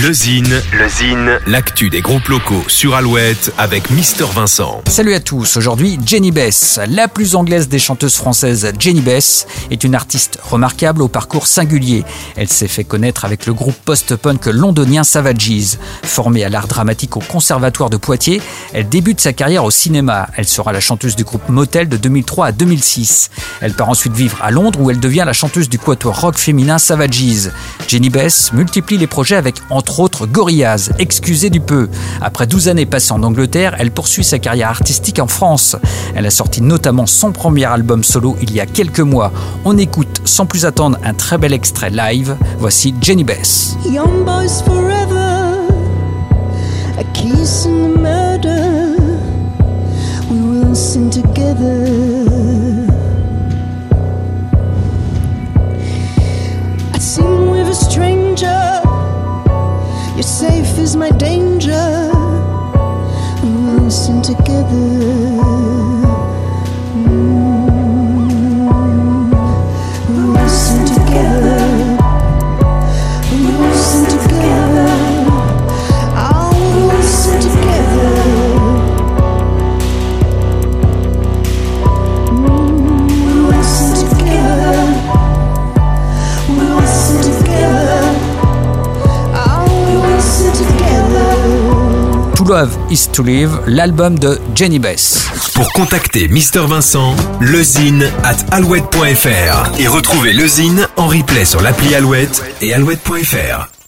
Le Zine, le Zine, l'actu des groupes locaux sur Alouette avec Mister Vincent. Salut à tous, aujourd'hui Jenny Bess. La plus anglaise des chanteuses françaises, Jenny Bess, est une artiste remarquable au parcours singulier. Elle s'est fait connaître avec le groupe post-punk londonien Savages. Formée à l'art dramatique au Conservatoire de Poitiers, elle débute sa carrière au cinéma. Elle sera la chanteuse du groupe Motel de 2003 à 2006. Elle part ensuite vivre à Londres où elle devient la chanteuse du quatuor rock féminin Savages. Jenny Bess multiplie les projets avec entre autres Gorillaz, excusez du peu. Après 12 années passées en Angleterre, elle poursuit sa carrière artistique en France. Elle a sorti notamment son premier album solo il y a quelques mois. On écoute sans plus attendre un très bel extrait live. Voici Jenny Bess. Safe is my danger. We will sing together. To Love is to Live, l'album de Jenny Bess. Pour contacter Mister Vincent, lezine at alouette.fr et retrouver le Zine en replay sur l'appli Alouette et alouette.fr.